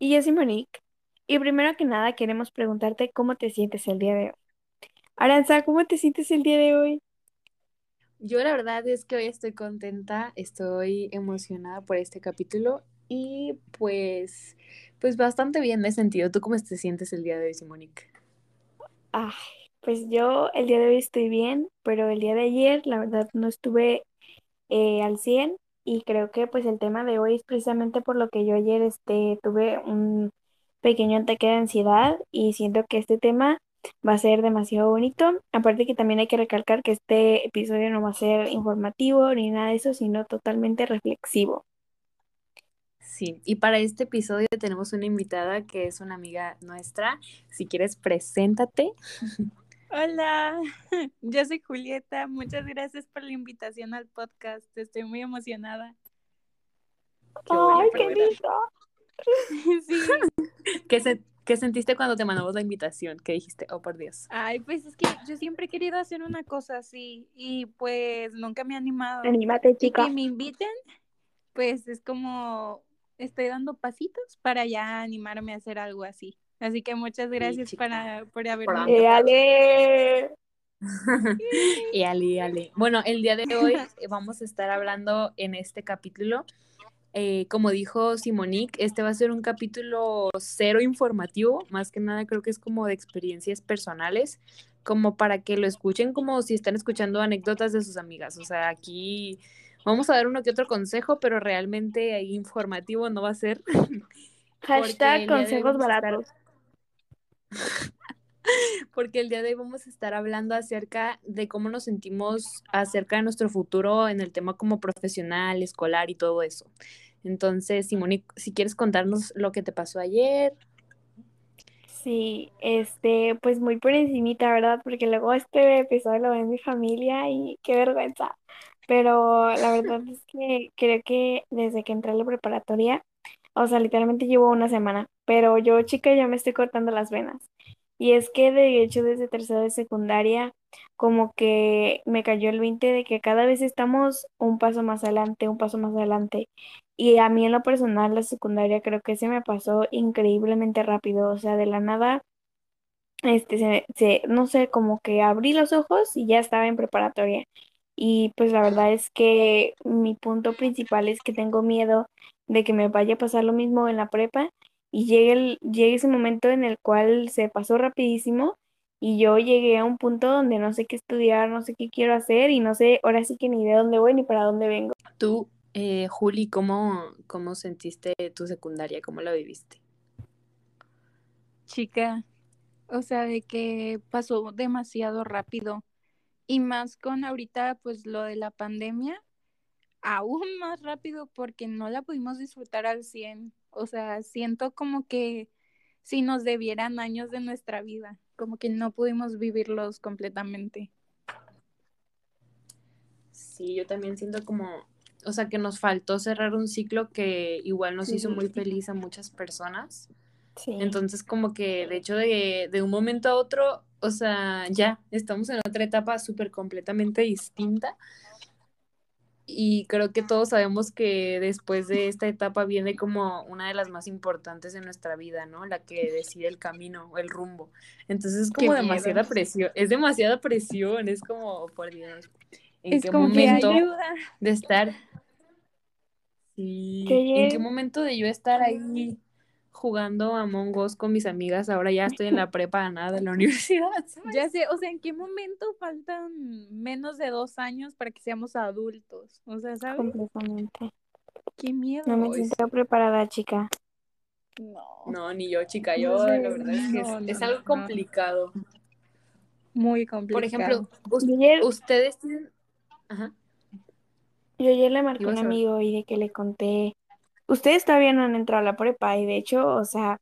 Y yo soy Monique. Y primero que nada queremos preguntarte cómo te sientes el día de hoy. Aranza, ¿cómo te sientes el día de hoy? Yo la verdad es que hoy estoy contenta, estoy emocionada por este capítulo y pues, pues bastante bien me he sentido. ¿Tú cómo te sientes el día de hoy, Monique? Ay, pues yo el día de hoy estoy bien, pero el día de ayer la verdad no estuve eh, al 100 y creo que pues el tema de hoy es precisamente por lo que yo ayer este, tuve un pequeño ataque de ansiedad y siento que este tema va a ser demasiado bonito. Aparte que también hay que recalcar que este episodio no va a ser informativo ni nada de eso, sino totalmente reflexivo. Sí, y para este episodio tenemos una invitada que es una amiga nuestra. Si quieres, preséntate. Hola, yo soy Julieta. Muchas gracias por la invitación al podcast. Estoy muy emocionada. ¡Ay, qué lindo! sí. ¿Qué, sentiste cuando te mandamos la invitación? ¿Qué dijiste? Oh, por Dios. Ay, pues es que yo siempre he querido hacer una cosa así y pues nunca me he animado. Anímate, chica. Y que me inviten, pues es como estoy dando pasitos para ya animarme a hacer algo así. Así que muchas gracias para, por haberme Y ale. y ale, ale. Bueno, el día de hoy vamos a estar hablando en este capítulo. Eh, como dijo Simonique, este va a ser un capítulo cero informativo, más que nada creo que es como de experiencias personales, como para que lo escuchen como si están escuchando anécdotas de sus amigas. O sea, aquí vamos a dar uno que otro consejo, pero realmente informativo no va a ser. Hashtag consejos baratos. porque el día de hoy vamos a estar hablando acerca de cómo nos sentimos acerca de nuestro futuro en el tema como profesional, escolar y todo eso. Entonces, Simone, si quieres contarnos lo que te pasó ayer. Sí, este, pues muy por encimita, ¿verdad? Porque luego este episodio lo ve mi familia y qué vergüenza. Pero la verdad es que creo que desde que entré a la preparatoria, o sea, literalmente llevo una semana, pero yo chica ya me estoy cortando las venas. Y es que de hecho desde tercera de secundaria como que me cayó el 20 de que cada vez estamos un paso más adelante, un paso más adelante. Y a mí en lo personal la secundaria creo que se me pasó increíblemente rápido, o sea, de la nada, este, se, se, no sé, como que abrí los ojos y ya estaba en preparatoria. Y pues la verdad es que mi punto principal es que tengo miedo de que me vaya a pasar lo mismo en la prepa y llegue, el, llegue ese momento en el cual se pasó rapidísimo y yo llegué a un punto donde no sé qué estudiar, no sé qué quiero hacer y no sé ahora sí que ni de dónde voy ni para dónde vengo. Tú, eh, Juli, ¿cómo, ¿cómo sentiste tu secundaria? ¿Cómo la viviste? Chica, o sea, de que pasó demasiado rápido y más con ahorita pues lo de la pandemia, aún más rápido porque no la pudimos disfrutar al 100. O sea, siento como que si nos debieran años de nuestra vida, como que no pudimos vivirlos completamente. Sí, yo también siento como, o sea, que nos faltó cerrar un ciclo que igual nos hizo muy feliz a muchas personas. Sí. Entonces, como que de hecho de, de un momento a otro, o sea, ya estamos en otra etapa súper completamente distinta y creo que todos sabemos que después de esta etapa viene como una de las más importantes de nuestra vida, ¿no? La que decide el camino, el rumbo. Entonces es como demasiada presión, es demasiada presión, es como, por Dios, ¿en qué momento de estar? Sí, ¿en qué momento de yo estar ahí jugando a Us con mis amigas, ahora ya estoy en la prepa nada de la universidad. Ya sé, o sea, ¿en qué momento faltan menos de dos años para que seamos adultos? O sea, ¿sabes? Completamente. Qué miedo. No me siento preparada, chica. No. No, ni yo, chica. Yo, la verdad es que es, algo complicado. Muy complicado. Por ejemplo, ustedes tienen... Ajá. Yo ayer le marqué a un amigo y de que le conté ustedes todavía no han entrado a la prepa y de hecho, o sea,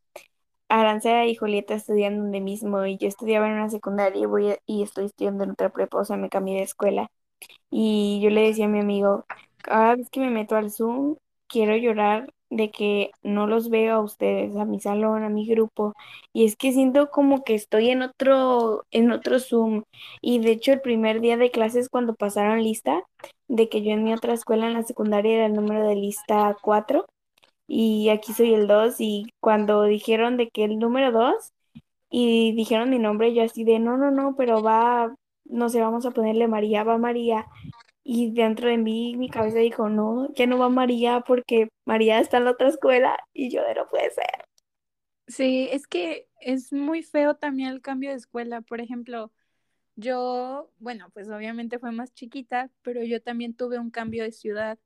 Aranza y Julieta estudian donde mismo y yo estudiaba en una secundaria y, voy y estoy estudiando en otra prepa, o sea, me cambié de escuela. Y yo le decía a mi amigo, cada vez que me meto al Zoom, quiero llorar de que no los veo a ustedes, a mi salón, a mi grupo, y es que siento como que estoy en otro, en otro Zoom. Y de hecho, el primer día de clases, cuando pasaron lista, de que yo en mi otra escuela en la secundaria era el número de lista 4 y aquí soy el 2 y cuando dijeron de que el número 2 y dijeron mi nombre, yo así de no, no, no, pero va, no sé, vamos a ponerle María, va María. Y dentro de mí, mi cabeza dijo, no, ya no va María porque María está en la otra escuela y yo de no puede ser. Sí, es que es muy feo también el cambio de escuela. Por ejemplo, yo, bueno, pues obviamente fue más chiquita, pero yo también tuve un cambio de ciudad.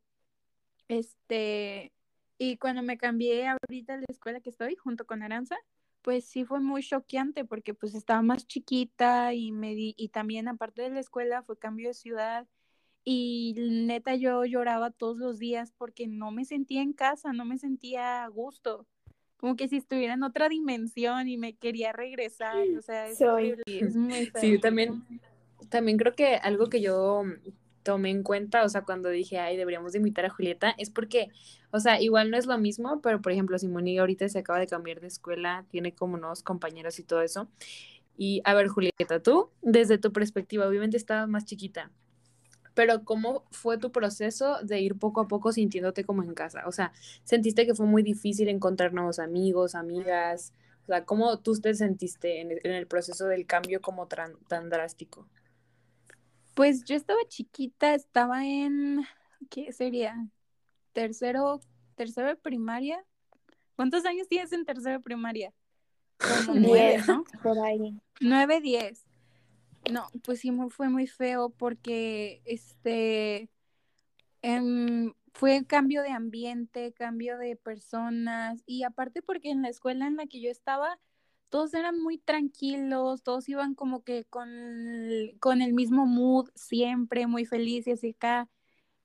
Este, y cuando me cambié ahorita a la escuela que estoy, junto con Aranza, pues sí fue muy choqueante porque pues estaba más chiquita y, me y también aparte de la escuela fue cambio de ciudad y neta yo lloraba todos los días porque no me sentía en casa, no me sentía a gusto, como que si estuviera en otra dimensión y me quería regresar, o sea, es, es muy. Sí, también, también creo que algo que yo tomé en cuenta, o sea, cuando dije, ay, deberíamos de invitar a Julieta, es porque, o sea, igual no es lo mismo, pero por ejemplo, Simoni ahorita se acaba de cambiar de escuela, tiene como nuevos compañeros y todo eso. Y a ver, Julieta, tú, desde tu perspectiva, obviamente estabas más chiquita, pero ¿cómo fue tu proceso de ir poco a poco sintiéndote como en casa? O sea, ¿sentiste que fue muy difícil encontrar nuevos amigos, amigas? O sea, ¿cómo tú te sentiste en el, proceso del cambio como tan drástico? Pues yo estaba chiquita, estaba en, ¿qué sería? Tercero, tercero de primaria. ¿Cuántos años tienes en tercero de primaria? Como nueve, ¿no? Por ahí. Nueve, diez. No, pues sí, fue muy feo porque, este, em, fue cambio de ambiente, cambio de personas y aparte porque en la escuela en la que yo estaba, todos eran muy tranquilos, todos iban como que con, con el mismo mood siempre, muy felices y acá.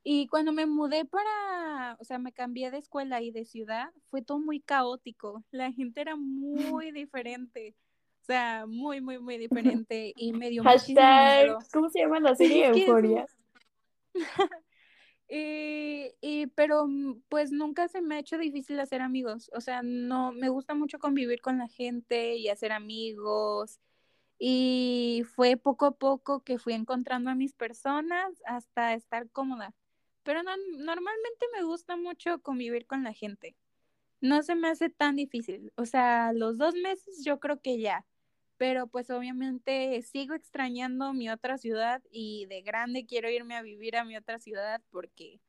Y cuando me mudé para, o sea, me cambié de escuela y de ciudad, fue todo muy caótico. La gente era muy diferente. O sea, muy, muy, muy diferente. Y me dio Hashtag, ¿cómo se llama la serie Euforia? Y, y, pero mm, pues nunca se me ha hecho difícil hacer amigos. O sea, no, me gusta mucho convivir con la gente y hacer amigos. Y fue poco a poco que fui encontrando a mis personas hasta estar cómoda. Pero no, normalmente me gusta mucho convivir con la gente. No se me hace tan difícil. O sea, los dos meses yo creo que ya pero pues obviamente sigo extrañando mi otra ciudad y de grande quiero irme a vivir a mi otra ciudad porque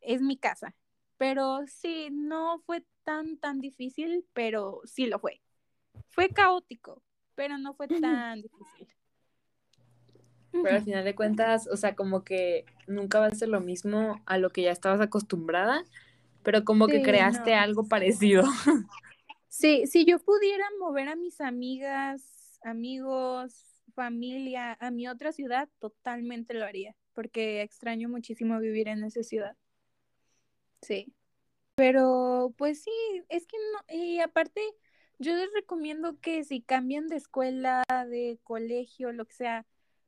es mi casa. Pero sí, no fue tan, tan difícil, pero sí lo fue. Fue caótico, pero no fue tan difícil. Pero al final de cuentas, o sea, como que nunca va a ser lo mismo a lo que ya estabas acostumbrada, pero como que creaste algo parecido. Sí, si yo pudiera mover a mis amigas amigos, familia a mi otra ciudad, totalmente lo haría, porque extraño muchísimo vivir en esa ciudad. Sí. Pero pues sí, es que no, y aparte, yo les recomiendo que si cambian de escuela, de colegio, lo que sea,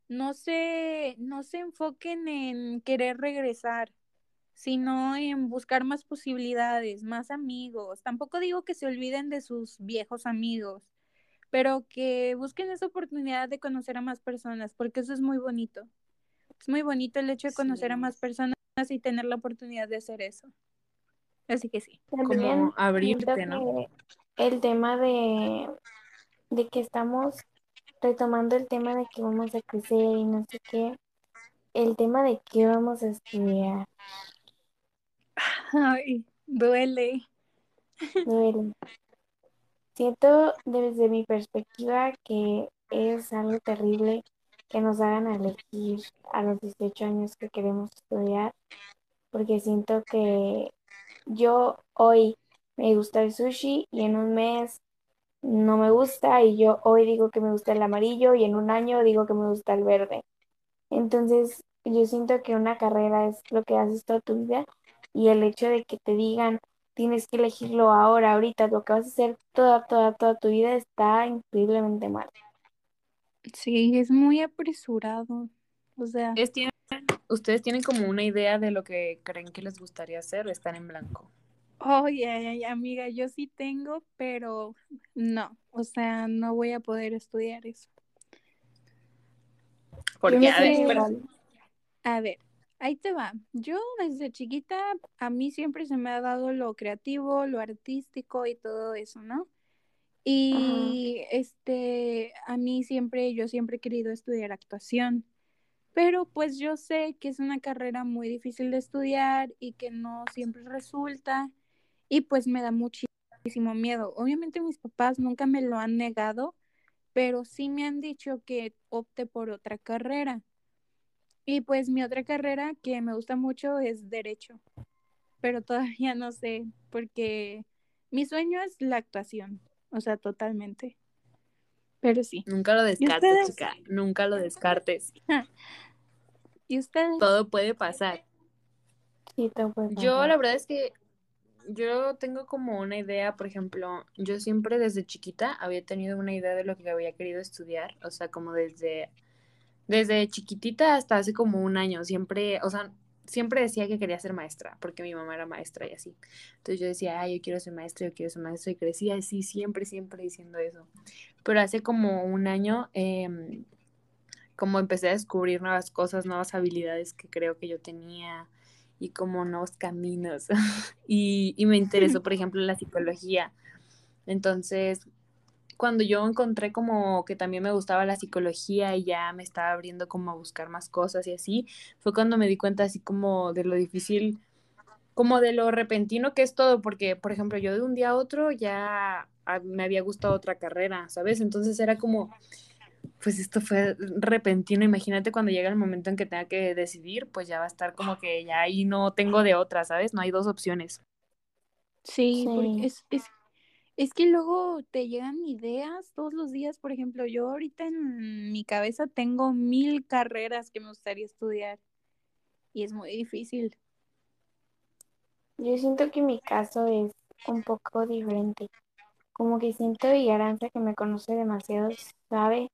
no se, no se enfoquen en querer regresar, sino en buscar más posibilidades, más amigos. Tampoco digo que se olviden de sus viejos amigos, pero que busquen esa oportunidad de conocer a más personas, porque eso es muy bonito. Es muy bonito el hecho de conocer a más personas y tener la oportunidad de hacer eso. Así que sí. como abrirte, ¿no? El tema de, de que estamos retomando el tema de que vamos a crecer y no sé qué, el tema de qué vamos a estudiar. Ay, duele. Duele. Siento desde mi perspectiva que es algo terrible que nos hagan elegir a los 18 años que queremos estudiar, porque siento que yo hoy me gusta el sushi y en un mes no me gusta y yo hoy digo que me gusta el amarillo y en un año digo que me gusta el verde. Entonces yo siento que una carrera es lo que haces toda tu vida y el hecho de que te digan tienes que elegirlo ahora, ahorita, lo que vas a hacer toda, toda, toda tu vida está increíblemente mal. Sí, es muy apresurado. O sea, ¿Ustedes tienen como una idea de lo que creen que les gustaría hacer o están en blanco? Oye, amiga, yo sí tengo, pero no, o sea, no voy a poder estudiar eso. Porque, a ver, a ver, ahí te va. Yo desde chiquita, a mí siempre se me ha dado lo creativo, lo artístico y todo eso, ¿no? Y este, a mí siempre, yo siempre he querido estudiar actuación, pero pues yo sé que es una carrera muy difícil de estudiar y que no siempre resulta y pues me da muchísimo miedo. Obviamente mis papás nunca me lo han negado, pero sí me han dicho que opte por otra carrera. Y pues mi otra carrera que me gusta mucho es derecho, pero todavía no sé, porque mi sueño es la actuación. O sea, totalmente. Pero sí. Nunca lo descartes, chica. Nunca lo descartes. ¿Y ustedes? Todo puede pasar. Sí, todo puede pasar. Yo la verdad es que yo tengo como una idea, por ejemplo, yo siempre desde chiquita había tenido una idea de lo que había querido estudiar, o sea, como desde desde chiquitita hasta hace como un año, siempre, o sea, siempre decía que quería ser maestra, porque mi mamá era maestra y así. Entonces yo decía, ay, yo quiero ser maestra, yo quiero ser maestra, y crecía así, siempre, siempre diciendo eso. Pero hace como un año, em, como empecé a descubrir nuevas cosas, nuevas habilidades que creo que yo tenía y como nuevos caminos. y, y me interesó, por ejemplo, la psicología. Entonces, cuando yo encontré como que también me gustaba la psicología y ya me estaba abriendo como a buscar más cosas y así, fue cuando me di cuenta así como de lo difícil, como de lo repentino que es todo, porque por ejemplo yo de un día a otro ya me había gustado otra carrera, ¿sabes? Entonces era como, pues esto fue repentino, imagínate cuando llega el momento en que tenga que decidir, pues ya va a estar como que ya ahí no tengo de otra, ¿sabes? No hay dos opciones. Sí, porque es, es es que luego te llegan ideas todos los días. Por ejemplo, yo ahorita en mi cabeza tengo mil carreras que me gustaría estudiar y es muy difícil. Yo siento que mi caso es un poco diferente. Como que siento y Aranza que me conoce demasiado sabe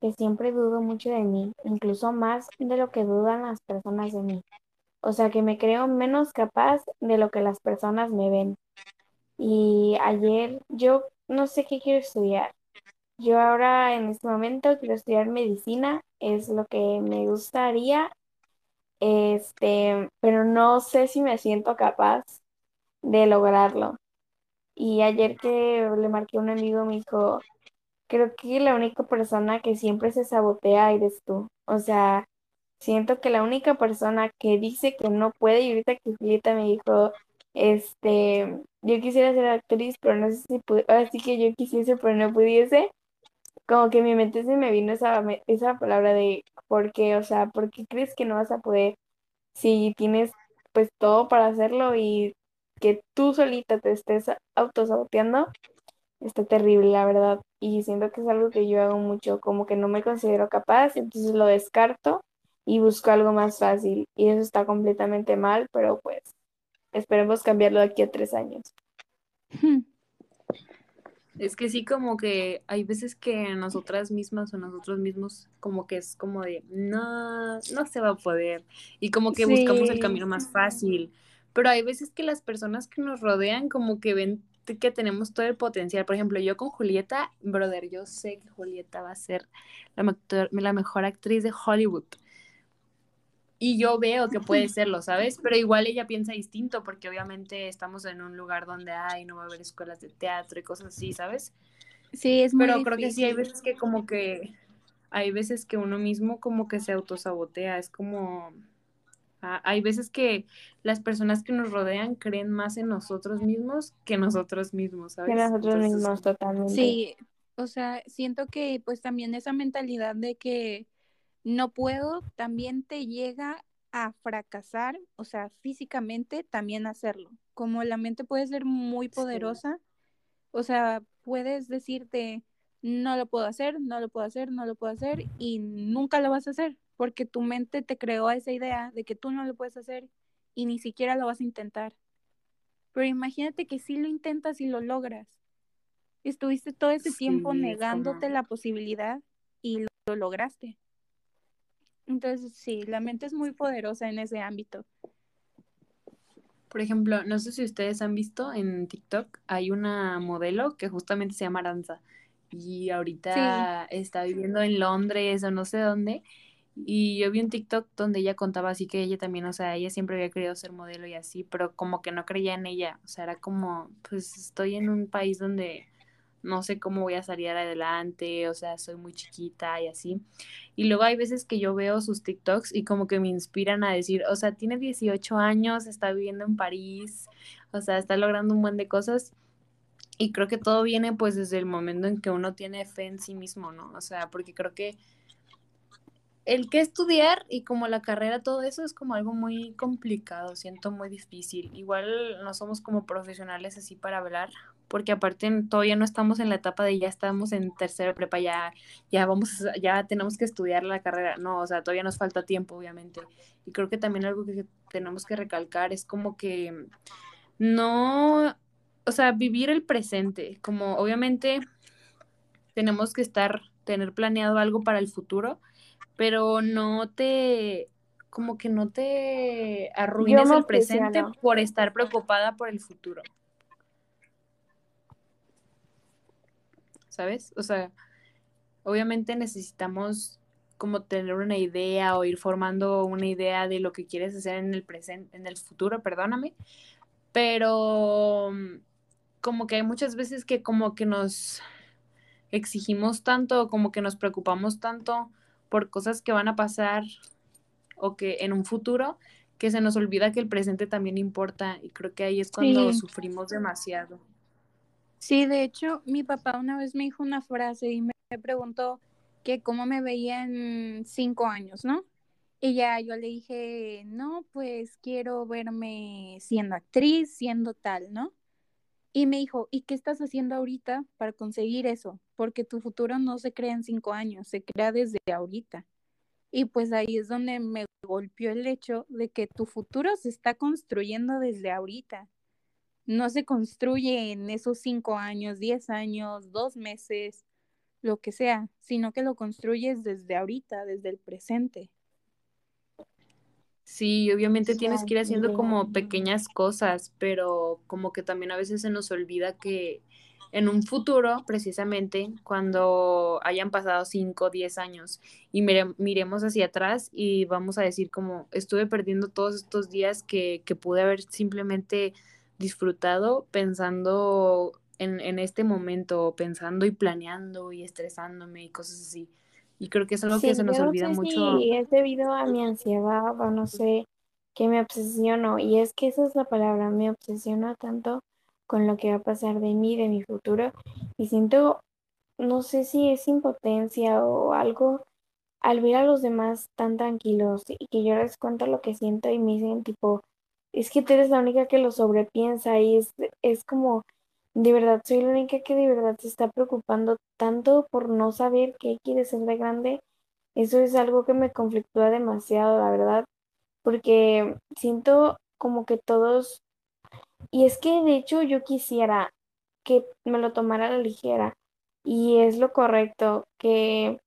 que siempre dudo mucho de mí, incluso más de lo que dudan las personas de mí. O sea que me creo menos capaz de lo que las personas me ven. Y ayer yo no sé qué quiero estudiar. Yo ahora en este momento quiero estudiar medicina, es lo que me gustaría, este, pero no sé si me siento capaz de lograrlo. Y ayer que le marqué a un amigo me dijo, creo que la única persona que siempre se sabotea eres tú. O sea, siento que la única persona que dice que no puede, y ahorita que Julieta me dijo, este, yo quisiera ser actriz, pero no sé si pude, así que yo quisiese, pero no pudiese. Como que en mi mente se me vino esa, esa palabra de ¿por qué? O sea, ¿por qué crees que no vas a poder si tienes pues todo para hacerlo y que tú solita te estés autosaboteando? Está terrible, la verdad. Y siento que es algo que yo hago mucho, como que no me considero capaz, entonces lo descarto y busco algo más fácil. Y eso está completamente mal, pero pues Esperemos cambiarlo de aquí a tres años. Es que sí, como que hay veces que nosotras mismas o nosotros mismos, como que es como de, no, no se va a poder. Y como que buscamos el camino más fácil. Pero hay veces que las personas que nos rodean, como que ven que tenemos todo el potencial. Por ejemplo, yo con Julieta, brother, yo sé que Julieta va a ser la, la mejor actriz de Hollywood y yo veo que puede serlo, ¿sabes? Pero igual ella piensa distinto porque obviamente estamos en un lugar donde hay, no va a haber escuelas de teatro y cosas así, ¿sabes? Sí, es muy Pero creo que sí hay veces que como que hay veces que uno mismo como que se autosabotea, es como ah, hay veces que las personas que nos rodean creen más en nosotros mismos que nosotros mismos, ¿sabes? Que nosotros mismos totalmente. Sí, o sea, siento que pues también esa mentalidad de que no puedo también te llega a fracasar, o sea, físicamente también hacerlo. Como la mente puede ser muy poderosa, o sea, puedes decirte, no lo puedo hacer, no lo puedo hacer, no lo puedo hacer, y nunca lo vas a hacer, porque tu mente te creó esa idea de que tú no lo puedes hacer y ni siquiera lo vas a intentar. pero imagínate que si lo intentas y lo logras. Estuviste todo ese tiempo negándote la posibilidad y lo, lograste. Entonces, sí, la mente es muy poderosa en ese ámbito. Por ejemplo, no sé si ustedes han visto en TikTok, hay una modelo que justamente se llama Aranza y ahorita está viviendo en Londres o no sé dónde. Y yo vi un TikTok donde ella contaba así que ella también, o sea, ella siempre había querido ser modelo y así, pero como que no creía en ella. O sea, era como, pues estoy en un país donde no sé cómo voy a salir adelante, o sea, soy muy chiquita y así. Y luego hay veces que yo veo sus TikToks y como que me inspiran a decir, o sea, tiene 18 años, está viviendo en París, o sea, está logrando un buen de cosas. Y creo que todo viene pues desde el momento en que uno tiene fe en sí mismo, ¿no? O sea, porque creo que el que estudiar y como la carrera, todo eso es como algo muy complicado, siento muy difícil. Igual no somos como profesionales así para hablar, porque aparte todavía no estamos en la etapa de ya estamos en tercera prepa, ya, ya vamos, ya tenemos que estudiar la carrera. No, o sea, todavía nos falta tiempo, obviamente. Y creo que también algo que tenemos que recalcar es como que no, o sea, vivir el presente, como obviamente tenemos que estar, tener planeado algo para el futuro, pero no te, como que no te arruines el presente por estar preocupada por el futuro. ¿Sabes? O sea, obviamente necesitamos como tener una idea o ir formando una idea de lo que quieres hacer en el presente, en el futuro, perdóname, pero como que hay muchas veces que como que nos exigimos tanto, como que nos preocupamos tanto por cosas que van a pasar o que en un futuro que se nos olvida que el presente también importa y creo que ahí es cuando sufrimos demasiado. Sí, de hecho, mi papá una vez me dijo una frase y me preguntó que cómo me veía en cinco años, ¿no? Y ya yo le dije, no, pues quiero verme siendo actriz, siendo tal, ¿no? Y me dijo, ¿y qué estás haciendo ahorita para conseguir eso? Porque tu futuro no se crea en cinco años, se crea desde ahorita. Y pues ahí es donde me golpeó el hecho de que tu futuro se está construyendo desde ahorita. No se construye en esos cinco años, diez años, dos meses, lo que sea, sino que lo construyes desde ahorita, desde el presente. Sí, obviamente tienes que ir haciendo como pequeñas cosas, pero como que también a veces se nos olvida que en un futuro, precisamente, cuando hayan pasado 5 o 10 años y miremos hacia atrás y vamos a decir como estuve perdiendo todos estos días que, que pude haber simplemente disfrutado pensando en, en este momento, pensando y planeando y estresándome y cosas así. Y creo que es algo que se nos olvida mucho. Sí, es debido a mi ansiedad o no sé, que me obsesiono. Y es que esa es la palabra, me obsesiono tanto con lo que va a pasar de mí, de mi futuro. Y siento, no sé si es impotencia o algo, al ver a los demás tan tranquilos y que yo les cuento lo que siento y me dicen tipo, es que tú eres la única que lo sobrepiensa y es, es como de verdad, soy la única que de verdad se está preocupando tanto por no saber qué quiere ser de grande. Eso es algo que me conflictúa demasiado, la verdad, porque siento como que todos, y es que de hecho yo quisiera que me lo tomara a la ligera, y es lo correcto, que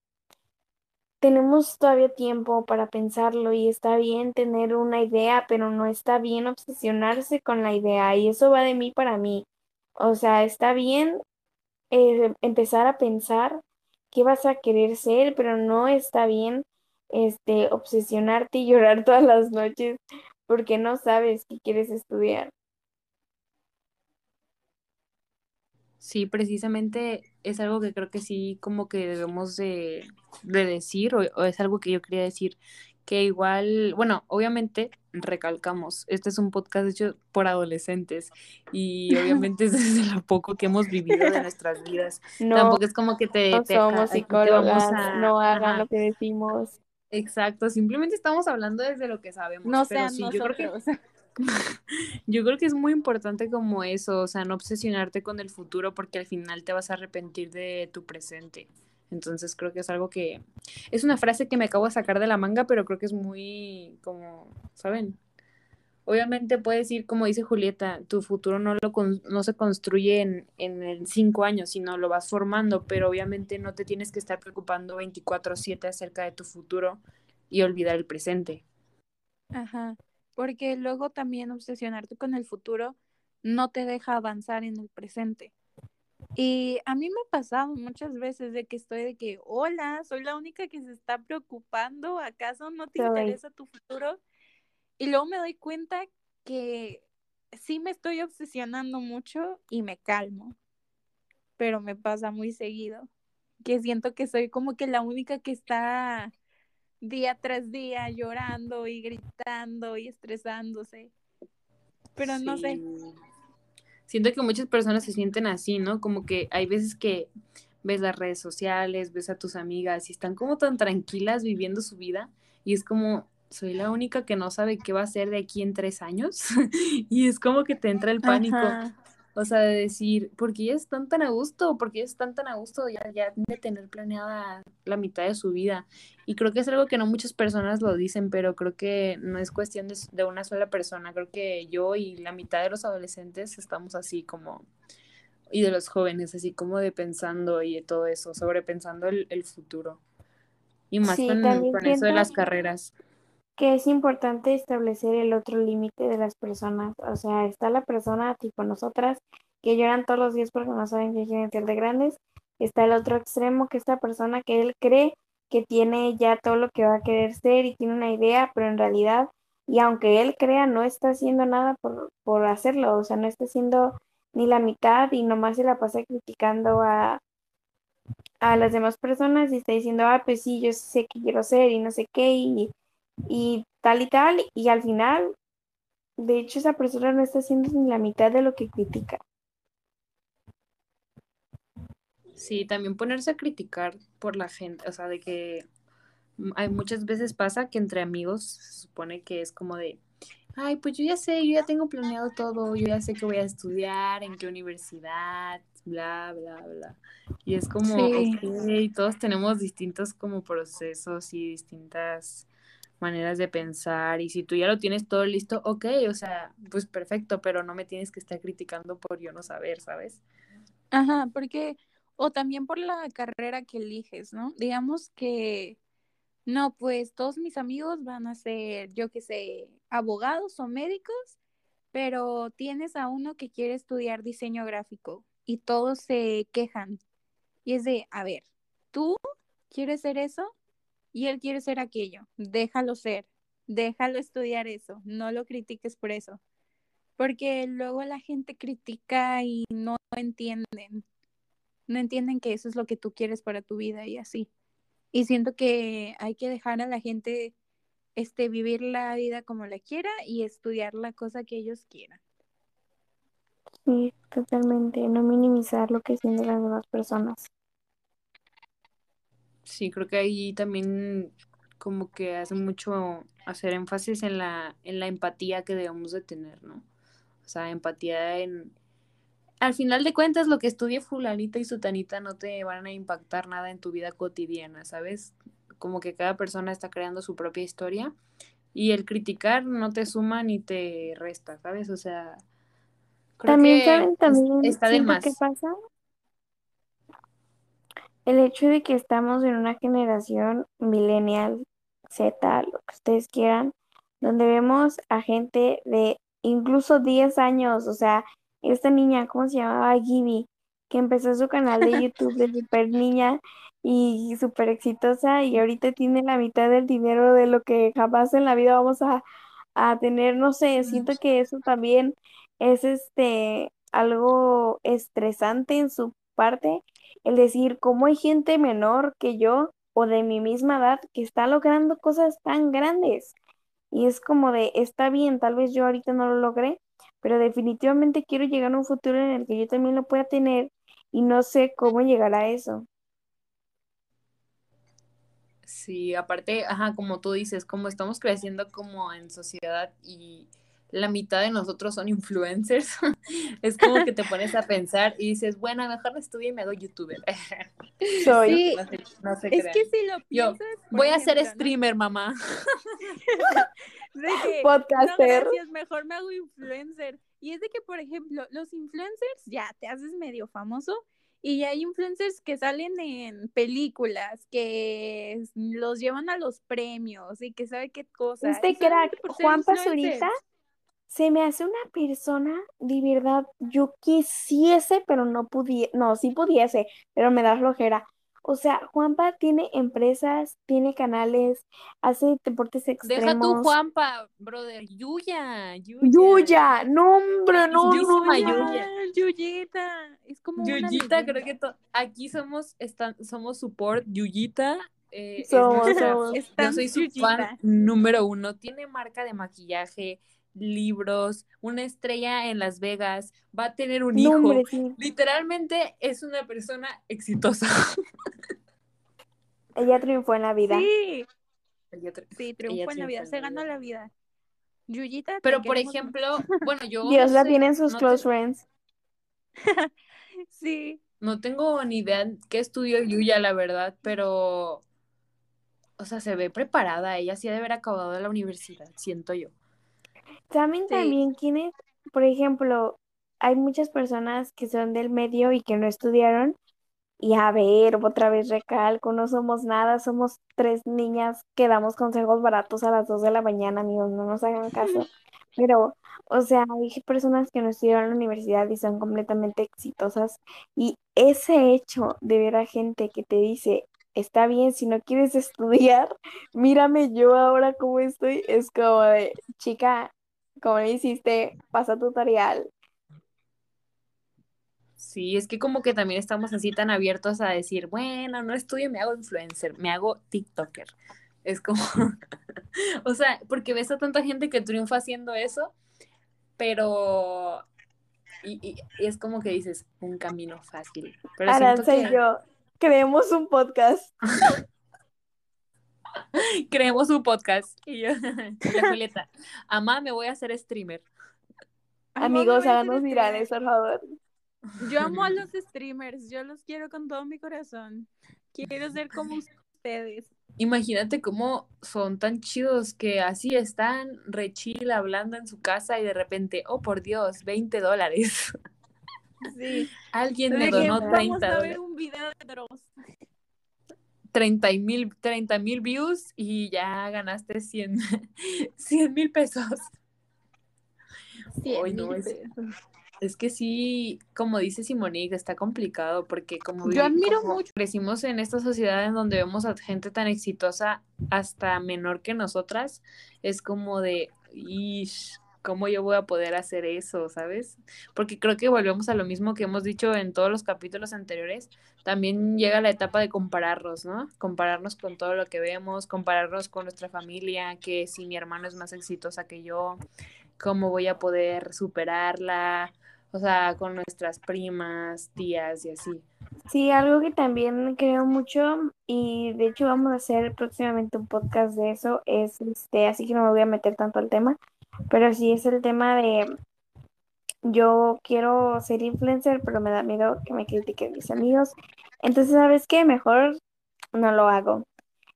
tenemos todavía tiempo para pensarlo y está bien tener una idea, pero no está bien obsesionarse con la idea, y eso va de mí para mí. O sea, está bien eh, empezar a pensar qué vas a querer ser, pero no está bien este obsesionarte y llorar todas las noches porque no sabes qué quieres estudiar. Sí, precisamente es algo que creo que sí como que debemos de, decir, o, es algo que yo quería decir, que igual, bueno, obviamente recalcamos, este es un podcast hecho por adolescentes y obviamente es desde lo poco que hemos vivido de nuestras vidas. No, Tampoco es como que te... No somos psicólogas, no hagan lo que decimos. Exacto, simplemente estamos hablando desde lo que sabemos. No pero sí, yo creo que... Yo creo que es muy importante como eso, o sea, no obsesionarte con el futuro porque al final te vas a arrepentir de tu presente. Entonces creo que es algo que es una frase que me acabo de sacar de la manga, pero creo que es muy como, ¿saben? obviamente puedes ir, como dice Julieta, tu futuro no, lo no se construye en, en, cinco años, sino lo vas formando, pero obviamente no te tienes que estar preocupando 24/7 acerca de tu futuro y olvidar el presente. Ajá, porque luego también obsesionarte con el futuro no te deja avanzar en el presente. Y a mí me ha pasado muchas veces de que estoy de que, hola, soy la única que se está preocupando, ¿acaso no te interesa tu futuro? Y luego me doy cuenta que sí me estoy obsesionando mucho y me calmo, pero me pasa muy seguido, que siento que soy como que la única que está día tras día llorando y gritando y estresándose. Pero no sé, siento que muchas personas se sienten así, ¿no? Como que hay veces que ves las redes sociales, ves a tus amigas y están como tan tranquilas viviendo su vida y es como, soy la única que no sabe qué va a ser de aquí en tres años y es como que te entra el pánico. O sea, de decir, ¿por qué ellas están tan a gusto? ¿Por qué ellas están tan a gusto ya, ya de tener planeada la mitad de su vida? Y creo que es algo que no muchas personas lo dicen, pero creo que no es cuestión de, de una sola persona. Creo que yo y la mitad de los adolescentes estamos así como, y de los jóvenes, así como de pensando y de todo eso, sobrepensando el, el futuro. Y más con, con eso de las carreras que es importante establecer el otro límite de las personas. O sea, está la persona tipo nosotras que lloran todos los días porque no saben qué quieren ser de grandes. Está el otro extremo que esta persona que él cree que tiene ya todo lo que va a querer ser y tiene una idea, pero en realidad, y aunque él crea, no está haciendo nada por, por hacerlo. O sea, no está haciendo ni la mitad y nomás se la pasa criticando a, a las demás personas y está diciendo, ah, pues sí, yo sé que quiero ser y no sé qué, y y tal y tal, y al final, de hecho, esa persona no está haciendo ni la mitad de lo que critica. Sí, también ponerse a criticar por la gente, o sea, de que hay muchas veces pasa que entre amigos se supone que es como de, ay, pues yo ya sé, yo ya tengo planeado todo, yo ya sé que voy a estudiar, en qué universidad, bla, bla, bla. Y es como, ok, todos tenemos distintos como procesos y distintas maneras de pensar y si tú ya lo tienes todo listo, ok, o sea, pues perfecto, pero no me tienes que estar criticando por yo no saber, ¿sabes? Ajá, porque, o también por la carrera que eliges, ¿no? Digamos que, no, pues todos mis amigos van a ser, yo qué sé, abogados o médicos, pero tienes a uno que quiere estudiar diseño gráfico y todos se quejan. Y es de, a ver, ¿tú quieres ser eso? Y él quiere ser aquello. Déjalo ser, déjalo estudiar eso, no lo critiques por eso. Porque luego la gente critica y no entienden, no entienden que eso es lo que tú quieres para tu vida y así. Y siento que hay que dejar a la gente este, vivir la vida como la quiera y estudiar la cosa que ellos quieran. Sí, totalmente. No minimizar lo que sienten las demás personas. Sí, creo que ahí también como que hace mucho hacer énfasis en la, en la empatía que debemos de tener, ¿no? O sea, empatía en... Al final de cuentas, lo que estudie fulanita y sutanita no te van a impactar nada en tu vida cotidiana, ¿sabes? Como que cada persona está creando su propia historia y el criticar no te suma ni te resta, ¿sabes? O sea, creo también también está de más. ¿Qué pasa? El hecho de que estamos en una generación millennial, Z, lo que ustedes quieran, donde vemos a gente de incluso 10 años, o sea, esta niña, ¿cómo se llamaba? Gibi, que empezó su canal de YouTube de super niña y súper exitosa y ahorita tiene la mitad del dinero de lo que jamás en la vida vamos a, a tener, no sé, siento que eso también es este algo estresante en su parte el decir cómo hay gente menor que yo o de mi misma edad que está logrando cosas tan grandes. Y es como de, está bien, tal vez yo ahorita no lo logré, pero definitivamente quiero llegar a un futuro en el que yo también lo pueda tener y no sé cómo llegar a eso. Sí, aparte, ajá, como tú dices, como estamos creciendo como en sociedad y la mitad de nosotros son influencers, es como que te pones a pensar y dices, bueno, mejor no estudio y me hago youtuber. Soy. No sé, es que si lo piensas. voy a ser streamer, mamá. de que, Podcaster. mejor me hago influencer. Y es de que, por ejemplo, los influencers ya te haces medio famoso y hay influencers que salen en películas, que los llevan a los premios y que sabe qué cosas. Este crack, Juan Pazurita, se me hace una persona, de verdad, yo quisiese, pero no pudiese, no, sí pudiese, pero me da flojera. O sea, Juanpa tiene empresas, tiene canales, hace deportes extremos. Deja tu Juanpa, brother. Yuya. Yuya. No, hombre, no, no. Yuya. Yuyita. Es como Yuyita, creo que aquí somos, están, somos support. Yuyita. Eh, somos, Yo soy su fan número uno. Tiene marca de maquillaje, libros, una estrella en Las Vegas, va a tener un hijo. Literalmente es una persona exitosa. Ella triunfó en la vida. Sí. sí, triunfó en la vida, se ganó la vida. Yuyita. Pero por ejemplo, bueno, yo. Dios la tiene en sus close friends. sí. No tengo ni idea qué estudió Yuya, la verdad, pero. O sea, se ve preparada. Ella sí ha de haber acabado la universidad, siento yo. También, también, quienes, por ejemplo, hay muchas personas que son del medio y que no estudiaron. Y a ver, otra vez recalco, no somos nada, somos tres niñas que damos consejos baratos a las dos de la mañana, amigos, no nos hagan caso. Pero, o sea, hay personas que no estudiaron en la universidad y son completamente exitosas. Y ese hecho de ver a gente que te dice, está bien, si no quieres estudiar, mírame yo ahora cómo estoy, es como de, chica, como le hiciste, pasa tutorial. Sí, es que como que también estamos así tan abiertos a decir, bueno, no estudio, me hago influencer, me hago TikToker. Es como, o sea, porque ves a tanta gente que triunfa haciendo eso, pero y, es como que dices, un camino fácil. Pero Aranza y yo creemos un podcast. creemos un podcast. Y yo, la Julieta, amá, me voy a hacer streamer. Amigos, háganos virales, por favor. Yo amo a los streamers, yo los quiero con todo mi corazón. Quiero ser como ustedes. Imagínate cómo son tan chidos que así están re chill hablando en su casa y de repente, oh por Dios, 20 dólares. Sí. Alguien me donó 30 dólares. a ver un video de Dross. 30 mil 30 mil views y ya ganaste 100 mil pesos. 100 mil pesos. Es, que sí, como dice Simonique, está complicado porque como yo admiro mucho. Crecimos en esta sociedad en donde vemos a gente tan exitosa hasta menor que nosotras, es como de, Ish, ¿cómo yo voy a poder hacer eso, sabes? Porque creo que volvemos a lo mismo que hemos dicho en todos los capítulos anteriores, también llega la etapa de compararnos, ¿no? Compararnos con todo lo que vemos, compararnos con nuestra familia, que si mi hermano es más exitosa que yo, ¿cómo voy a poder superarla? O sea, con nuestras primas, tías y así. Sí, algo que también creo mucho y de hecho vamos a hacer próximamente un podcast de eso es este, así que no me voy a meter tanto al tema, pero sí es el tema de yo quiero ser influencer, pero me da miedo que me critiquen mis amigos. Entonces, ¿sabes qué? Mejor no lo hago.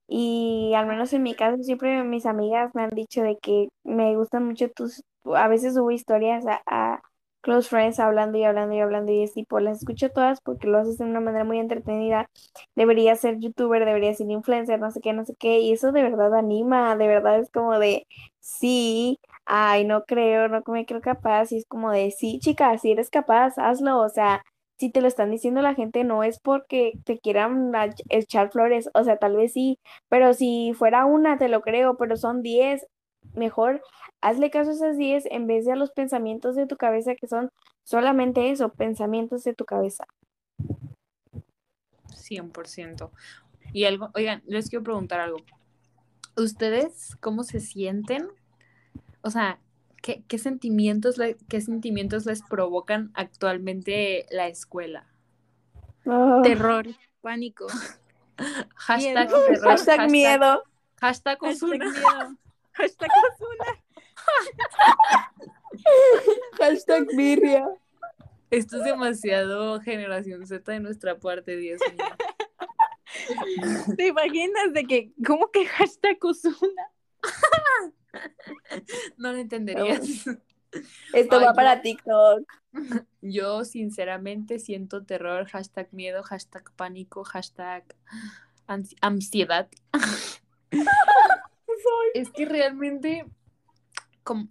Y al menos en mi caso, siempre mis amigas me han dicho de que me gustan mucho tus, a veces subo historias a close friends hablando y hablando y hablando y es tipo, las escucho todas porque lo haces de una manera muy entretenida, debería ser youtuber, debería ser influencer, no sé qué, no sé qué, y eso de verdad anima, de verdad es como de, sí, ay, no creo, no me creo capaz, y es como de, sí, chica, si eres capaz, hazlo, o sea, si te lo están diciendo la gente no es porque te quieran echar flores, o sea, tal vez sí, pero si fuera una te lo creo, pero son diez, mejor hazle caso a esas 10 en vez de a los pensamientos de tu cabeza que son solamente eso, pensamientos de tu cabeza. 100%. Y algo, oigan, les quiero preguntar algo. ¿Ustedes cómo se sienten? O sea, ¿qué, sentimientos, qué sentimientos les provocan actualmente la escuela? Ah. Terror, pánico. hashtag, terror, hashtag, miedo. Hashtag, hashtag miedo. Hashtag Osuna. Hashtag birria. Esto es demasiado generación Z de nuestra parte, Dios mío. ¿Te imaginas de que, cómo que hashtag Osuna? no lo entenderías. Esto va para TikTok. Yo sinceramente siento terror, hashtag miedo, hashtag pánico, hashtag ansiedad. es que realmente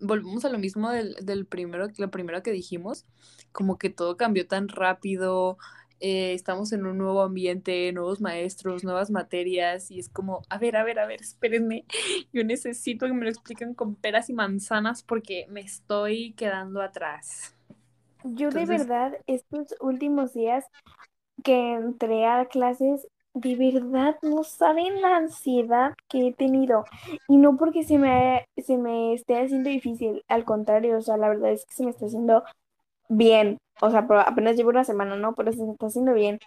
volvemos a lo mismo del, del, primero, lo primero que dijimos, como que todo cambió tan rápido, eh, estamos en un nuevo ambiente, nuevos maestros, nuevas materias, y es como, a ver, a ver, a ver, espérenme, yo necesito que me lo expliquen con peras y manzanas porque me estoy quedando atrás. Yo de verdad, estos últimos días que entré a clases, de verdad no saben la ansiedad que he tenido. Y no porque se me, se me esté haciendo difícil, al contrario, o sea, la verdad es que se me está haciendo bien. O sea, apenas llevo una semana, ¿no? Pero se me está haciendo bien.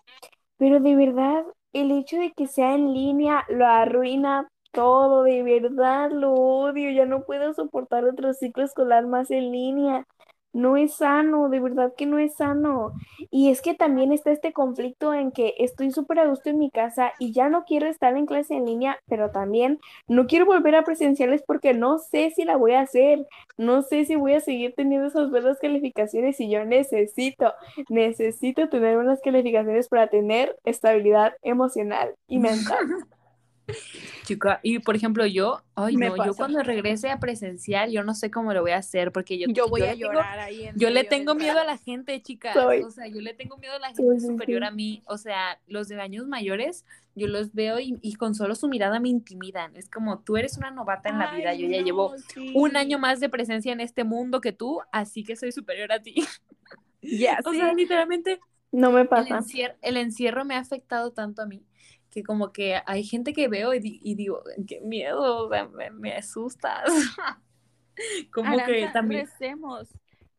Pero de verdad, el hecho de que sea en línea lo arruina todo, de verdad lo odio. Ya no puedo soportar otro ciclo escolar más en línea no es sano, de verdad que no es sano. Y es que también está este conflicto en que estoy súper a gusto en mi casa y ya no quiero estar en clase en línea, pero también no quiero volver a presenciales porque no sé si la voy a hacer, no sé si voy a seguir teniendo esas buenas calificaciones y yo necesito, necesito tener buenas calificaciones para tener estabilidad emocional y mental. Chica, y por ejemplo, yo, ay no, yo cuando regrese a presencial, yo no sé cómo lo voy a hacer, porque yo, yo voy a llorar ahí. yo le tengo miedo a la gente, chicas. O sea, yo le tengo miedo a la gente superior a mí. O sea, los de años mayores, yo los veo y, con solo su mirada me intimidan. Es como, tú eres una novata en la vida, yo ya llevo un año más de presencia en este mundo que tú, así que soy superior a ti. Ya, o sea, literalmente. No me pasa. el encierro me ha afectado tanto a mí que como que hay gente que veo y, digo, qué miedo, me, asustas. como que también... Recemos,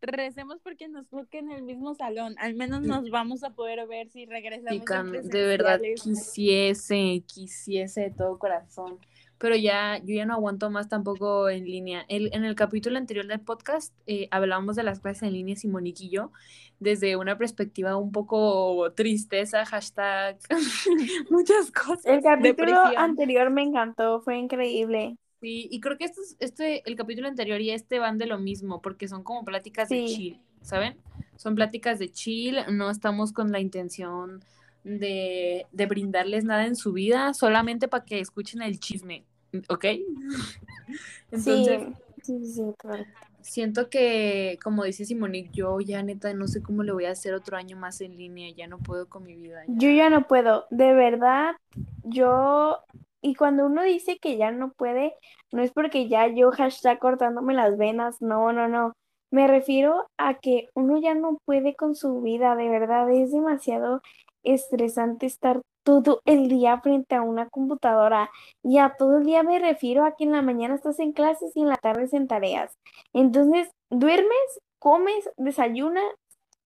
recemos porque nos toque en el mismo salón, al menos nos vamos a poder ver si regresamos. de verdad quisiese, quisiese de todo corazón pero ya yo ya no aguanto más tampoco en línea. El, en el capítulo anterior del podcast eh, hablamos de las clases en línea, Simonique y yo, desde una perspectiva un poco tristeza, hashtag, muchas cosas. El capítulo anterior me encantó, fue increíble. Sí, y creo que este, este, el capítulo anterior y este van de lo mismo, porque son como pláticas de chill, ¿saben? Son pláticas de chill, no estamos con la intención de, de brindarles nada en su vida, solamente para que escuchen el chisme. ¿ok? Entonces, sí, sí, claro. Siento que, como dice Simonique, yo ya neta no sé cómo le voy a hacer otro año más en línea, ya no puedo con mi vida. Yo ya no puedo, de verdad, yo, y cuando uno dice que ya no puede, no es porque ya yo hashtag cortándome las venas, no, no, no. Me refiero a que uno ya no puede con su vida, de verdad, es demasiado estresante estar todo el día frente a una computadora. Y a todo el día me refiero a que en la mañana estás en clases y en la tarde en tareas. Entonces, duermes, comes, desayunas,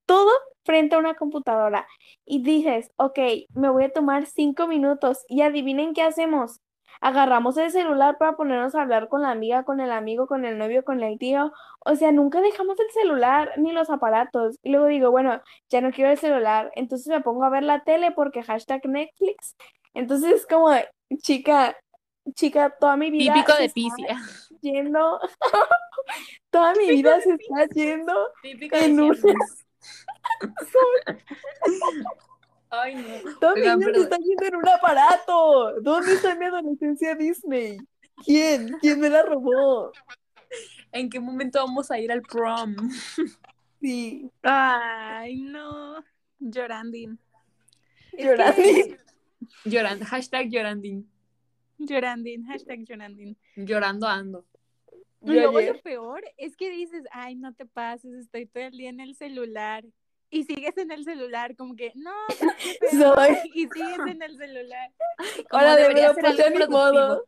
todo frente a una computadora. Y dices, ok, me voy a tomar cinco minutos y adivinen qué hacemos agarramos el celular para ponernos a hablar con la amiga, con el amigo, con el novio, con el tío. O sea, nunca dejamos el celular ni los aparatos. Y luego digo, bueno, ya no quiero el celular. Entonces me pongo a ver la tele porque hashtag Netflix. Entonces es como, chica, chica, toda mi vida. Típico de Pisia. Yendo. toda mi vida se está yendo Típico en un. Ay, no. Mis niños están yendo en un aparato. ¿Dónde está mi adolescencia Disney? ¿Quién? ¿Quién me la robó? ¿En qué momento vamos a ir al prom? Sí. Ay, no. Llorandin. Llorandin. Llorand, hashtag llorandin. Llorandin, hashtag llorandin. Llorando ando. Y luego lo peor es que dices, ay, no te pases, estoy todo el día en el celular y sigues en el celular, como que, no, Soy... y sigues en el celular. Ahora debería ser algo modo.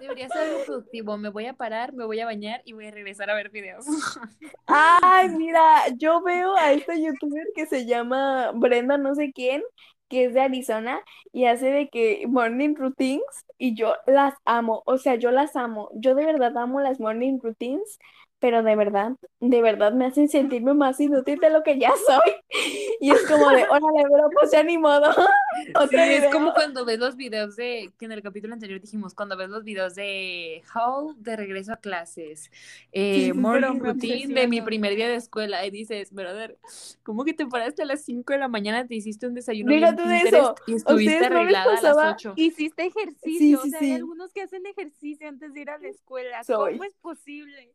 Debería ser algo productivo. Me voy a parar, me voy a bañar y voy a regresar a ver videos. Ay, mira, yo veo a esta youtuber que se llama Brenda no sé quién, que es de Arizona y hace de que morning routines y yo las amo, o sea, yo las amo. Yo de verdad amo las morning routines pero de verdad, de verdad me hacen sentirme más inútil de lo que ya soy. Y es como de, órale, pero pues ya ni modo. sí, es como cuando ves los videos de, que en el capítulo anterior dijimos, cuando ves los videos de How de regreso a clases, eh, morning routine de mi primer día de escuela, y dices, brother, ¿cómo que te paraste a las 5 de la mañana, te hiciste un desayuno bien eso. y estuviste arreglada a las 8? Hiciste ejercicio, o sea, hay algunos que hacen ejercicio antes de ir a la escuela. ¿Cómo es posible?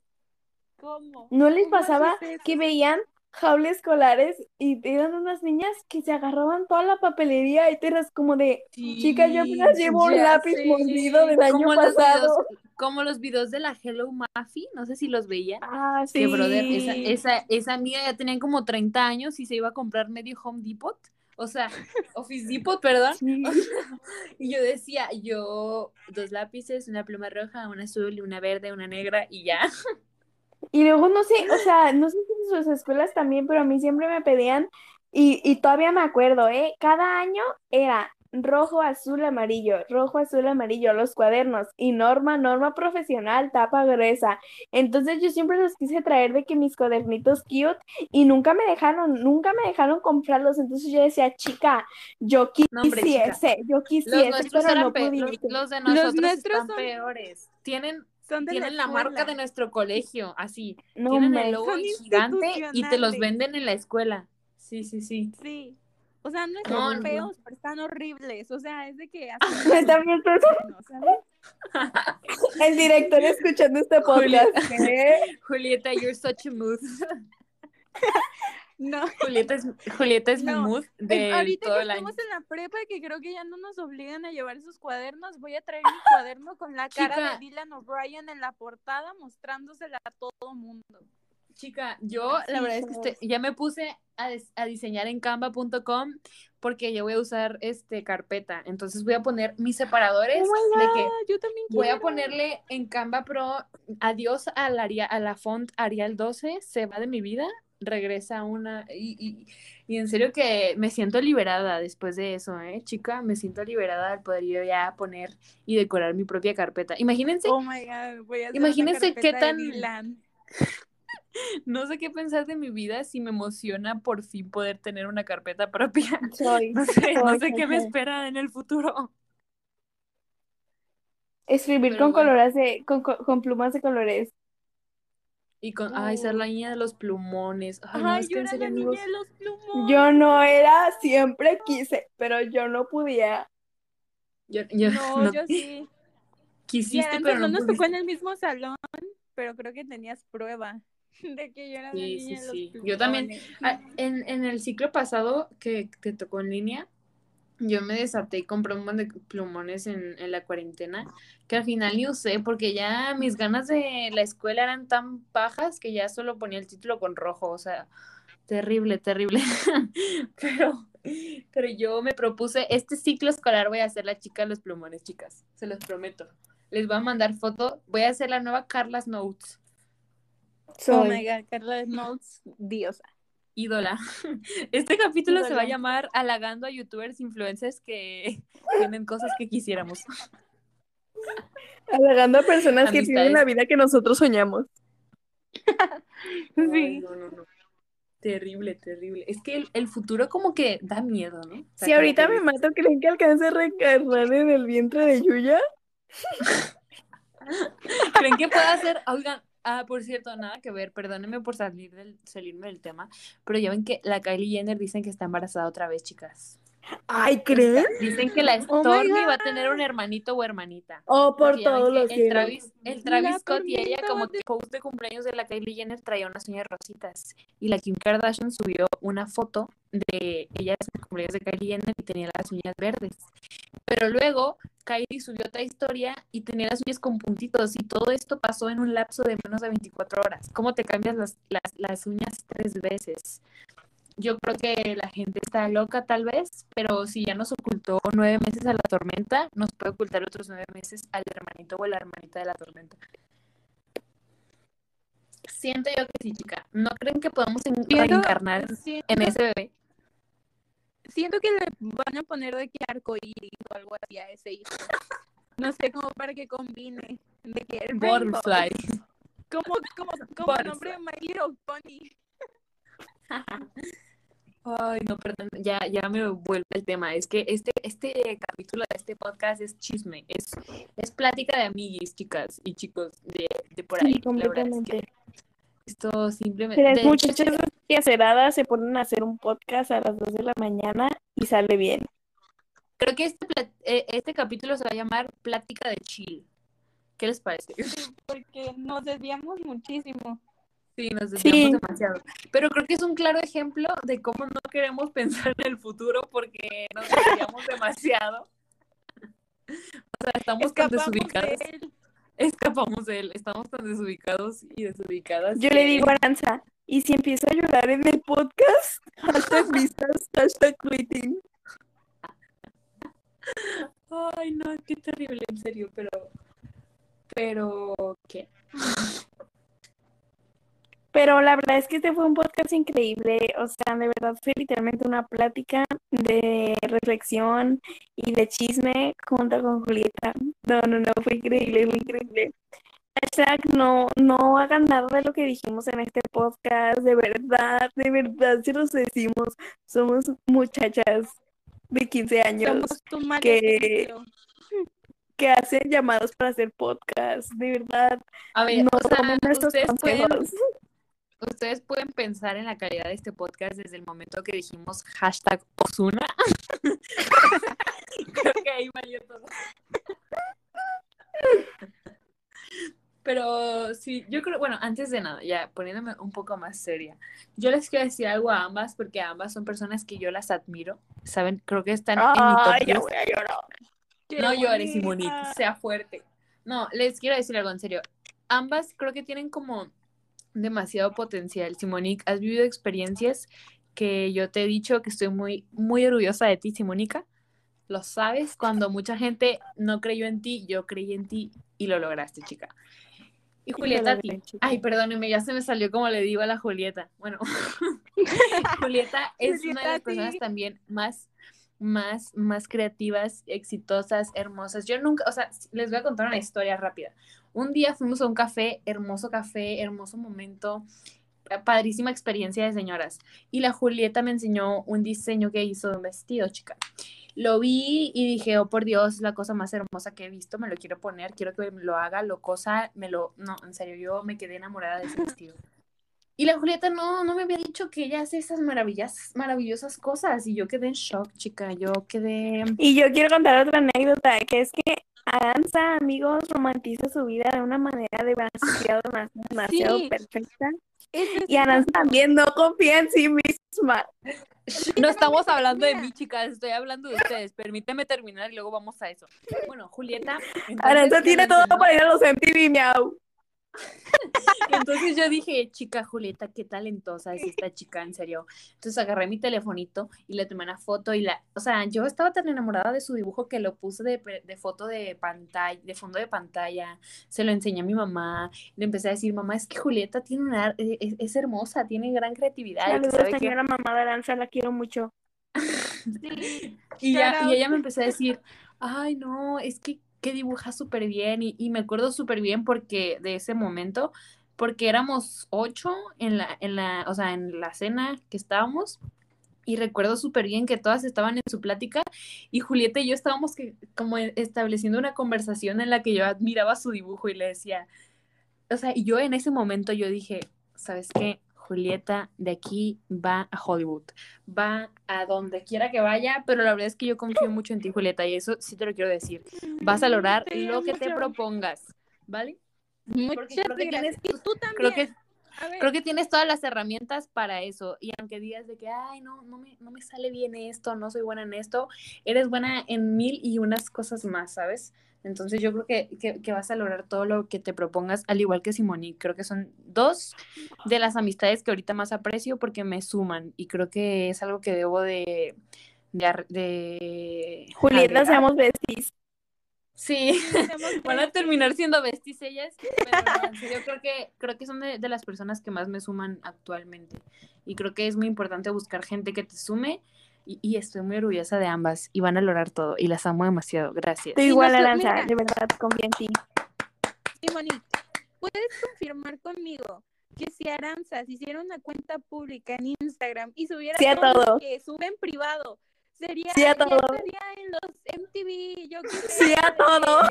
¿Cómo? ¿No les pasaba que veían jaulas escolares y eran unas niñas que se agarraban toda la papelería y te eras como de, chica, yo apenas llevo un lápiz mordido del año pasado. como los videos de la Hello Muffy, no sé si los veían. Ah, sí. Que, brother, esa, esa, esa amiga ya tenían como 30 años y se iba a comprar medio Home Depot. O sea, Office Depot, perdón. y yo decía, yo, dos lápices, una pluma roja, una azul y una verde, una negra y ya. Y luego no sé, o sea, no sé si en sus escuelas también, pero a mí siempre me pedían, y, y todavía me acuerdo, ¿eh? Cada año era rojo, azul, amarillo, rojo, azul, amarillo, los cuadernos, y norma, norma profesional, tapa gruesa. Entonces yo siempre los quise traer de que mis cuadernitos cute, y nunca me dejaron, nunca me dejaron comprarlos. Entonces yo decía, chica, yo quisiese, yo quisiese, pero no pude. Los, de nosotros están peores. Tienen tienen la, marca de nuestro colegio, así. tienen el logo gigante y te los venden en la escuela. Sí, sí, sí. Sí. O sea, no están feos, pero están horribles. O sea, es de que están bien El director escuchando este podcast. Julieta, you're such a mood. No. Julieta es, Julieta es mi mood de ahorita todo que el año. estamos en la prepa que creo que ya no nos obligan a llevar esos cuadernos, voy a traer mi cuaderno con la cara de Dylan O'Brien en la portada mostrándosela a todo mundo. Chica, yo la verdad es que ya me puse a, a diseñar en canva.com porque yo voy a usar este carpeta. Entonces voy a poner mis separadores oh de que yo también voy a ponerle en Canva Pro adiós a la, a la font Arial 12, se va de mi vida regresa una y, y, en serio que me siento liberada después de eso, ¿eh? Chica, me siento liberada al poder yo ya poner y decorar mi propia carpeta. Imagínense. Oh my God, voy a imagínense qué tan... no sé qué pensar de mi vida si me emociona por fin poder tener una carpeta propia. no sé, no sé qué me espera en el futuro. Escribir con colores de, con, con plumas de colores y con, ay, ser la niña de los plumones. Ay, yo era la niña de los plumones. Yo no era, siempre quise, pero yo no podía. Yo, yo, no, yo sí. Quisiste, pero no, nos tocó en el mismo salón, pero creo que tenías prueba de que yo era la niña de los sí. Yo también, ah, en, en el ciclo pasado que te tocó en línea, yo me desaté y compré un montón de plumones en, en, la cuarentena que al final ni usé porque ya mis ganas de la escuela eran tan bajas que ya solo ponía el título con rojo, o sea, terrible, terrible. pero, pero yo me propuse, este ciclo escolar voy a hacer la chica de los plumones, chicas, se los prometo. Les voy a mandar foto, voy a hacer la nueva Carlas Notes. Oh my god, Carlas Notes, diosa ídola. Este capítulo se va a llamar Halagando a youtubers influencers que tienen cosas que quisiéramos. Halagando a personas que tienen la vida que nosotros soñamos. sí. no, no, no. Terrible, terrible. Es que el, futuro como que da miedo, ¿no? si ahorita me mato, ¿creen que alcance a reencarnar en el vientre de Yuya? ¿Creen que pueda hacer, oigan, Ah, por cierto, nada que ver, perdónenme por salir del, salirme del tema, pero ya ven que la Kylie Jenner dicen que está embarazada otra vez, chicas. Ay, ¿creen? Dicen que la oh Stormy va a tener un hermanito o hermanita. Oh, por todos los el Travis, el Travis Scott y ella como post de cumpleaños de la Kylie Jenner traía unas uñas rositas y la Kim Kardashian subió una foto de ella en el cumpleaños de Kylie Jenner y tenía las uñas verdes. Pero luego Kylie subió otra historia y tenía las uñas con puntitos y todo esto pasó en un lapso de menos de 24 horas. ¿Cómo te cambias las, las, las uñas tres veces? Yo creo que la gente está loca tal vez, pero si ya nos ocultó nueve meses a la tormenta, nos puede ocultar otros nueve meses al hermanito o la hermanita de la tormenta. Siento yo que sí, chica. ¿No creen que podamos reencarnar en ese bebé? Siento que le van a poner de que arcoíris o algo así a ese hijo. No sé, cómo para que combine. De que Butterfly. Como, como, como nombre de My Little Pony. Ay, no, perdón, ya, ya me vuelve el tema. Es que este, este capítulo de este podcast es chisme, es, es plática de amiguis, chicas y chicos de, de por ahí. completamente. esto simplemente. Las muchachas aceradas se ponen a hacer un podcast a las 2 de la mañana y sale bien. Creo que este, eh, este capítulo se va a llamar Plática de Chill. ¿Qué les parece? porque nos desviamos muchísimo. Sí, nos desviamos demasiado. Pero creo que es un claro ejemplo de cómo no queremos pensar en el futuro porque nos desviamos demasiado. O sea, estamos tan desubicados. Escapamos de él, estamos tan desubicados y desubicadas. Yo le digo a Aranza, ¿y si empiezo a llorar en el podcast? Hashtag vistas, hashtag quitting. Ay, no, qué terrible, en serio, pero. Pero, ¿qué? Pero la verdad es que este fue un podcast increíble, o sea, de verdad fue literalmente una plática de reflexión y de chisme junto con Julieta. No, no, no, fue increíble, fue increíble. Hashtag no, no hagan nada de lo que dijimos en este podcast, de verdad, de verdad, si los decimos, somos muchachas de 15 años que, que hacen llamados para hacer podcast, de verdad. A ver, no o sea, ustedes pueden, ustedes pueden pensar en la calidad de este podcast desde el momento que dijimos hashtag Osuna. Creo que ahí valió todo. Pero sí, yo creo, bueno, antes de nada, ya poniéndome un poco más seria, yo les quiero decir algo a ambas porque ambas son personas que yo las admiro, ¿saben? Creo que están en mi top voy a llorar. No llores, Simonite, sea fuerte. No, les quiero decir algo en serio. Ambas creo que tienen como demasiado potencial. Simonique, has vivido experiencias que yo te he dicho que estoy muy, muy orgullosa de ti, Simónica. Lo sabes, cuando mucha gente no creyó en ti, yo creí en ti y lo lograste, chica. Y Julieta, ti. Ay, perdóneme, ya se me salió como le digo a la Julieta. Bueno, Julieta es una de las personas también más, más, más creativas, exitosas, hermosas. Yo nunca, o sea, les voy a contar una historia rápida. Un día fuimos a un café, hermoso café, hermoso momento, padrísima experiencia de señoras. Y la Julieta me enseñó un diseño que hizo de un vestido, chica. Lo vi y dije, oh por Dios, es la cosa más hermosa que he visto, me lo quiero poner, quiero que lo haga, lo cosa, me lo... No, en serio, yo me quedé enamorada de ese vestido. Y la Julieta no, no me había dicho que ella hace esas maravillas, maravillosas cosas y yo quedé en shock, chica, yo quedé... Y yo quiero contar otra anécdota, que es que Aranza, amigos, romantiza su vida de una manera demasiado, demasiado perfecta. Y Aranza también no confía en sí misma. No estamos hablando de mí, chicas, estoy hablando de ustedes. Permíteme terminar y luego vamos a eso. Bueno, Julieta. Aranza tiene todo para ir a los MTV, miau. Entonces yo dije, chica Julieta, qué talentosa es esta chica, en serio. Entonces agarré mi telefonito y le tomé una foto y la, o sea, yo estaba tan enamorada de su dibujo que lo puse de, de foto de pantalla, de fondo de pantalla, se lo enseñé a mi mamá, le empecé a decir, mamá, es que Julieta tiene una, e, e, es, hermosa, tiene gran creatividad. Saludos, señora mamá de Aranza, la quiero mucho. y, ya, y ella me empezó a decir, ay, no, es que que dibuja súper bien y, me acuerdo súper bien porque de ese momento, porque éramos ocho en la, en la, o sea, en la cena que estábamos y recuerdo súper bien que todas estaban en su plática y Julieta y yo estábamos que, como estableciendo una conversación en la que yo admiraba su dibujo y le decía, o sea, y yo en ese momento yo dije, ¿sabes qué? Julieta de aquí va a Hollywood, va a donde quiera que vaya, pero la verdad es que yo confío mucho en ti, Julieta, y eso sí te lo quiero decir. Vas a lograr lo que te propongas, ¿vale? Muchas creo que tú también. Creo que, creo que tienes todas las herramientas para eso. Y aunque digas de que, ay, no, no me, no me sale bien esto, no soy buena en esto, eres buena en mil y unas cosas más, ¿sabes? Entonces yo creo que, que, vas a lograr todo lo que te propongas, al igual que Simoni. Creo que son dos de las amistades que ahorita más aprecio porque me suman y creo que es algo que debo de... de, Julieta, seamos besties. Sí, van a terminar siendo besties ellas, pero yo creo que, creo que son de, de, las personas que más me suman actualmente. Y creo que es muy importante buscar gente que te sume. Y, estoy muy orgullosa de ambas y van a lograr todo y las amo demasiado. Gracias. Tú igual, Aranza, de verdad, confío en ti. Simoni, ¿puedes confirmar conmigo que si Aranza hiciera una cuenta pública en Instagram y subiera todo, que sube en privado, Sería, sí a todo. sería en los MTV, yo creo. Sí a todo.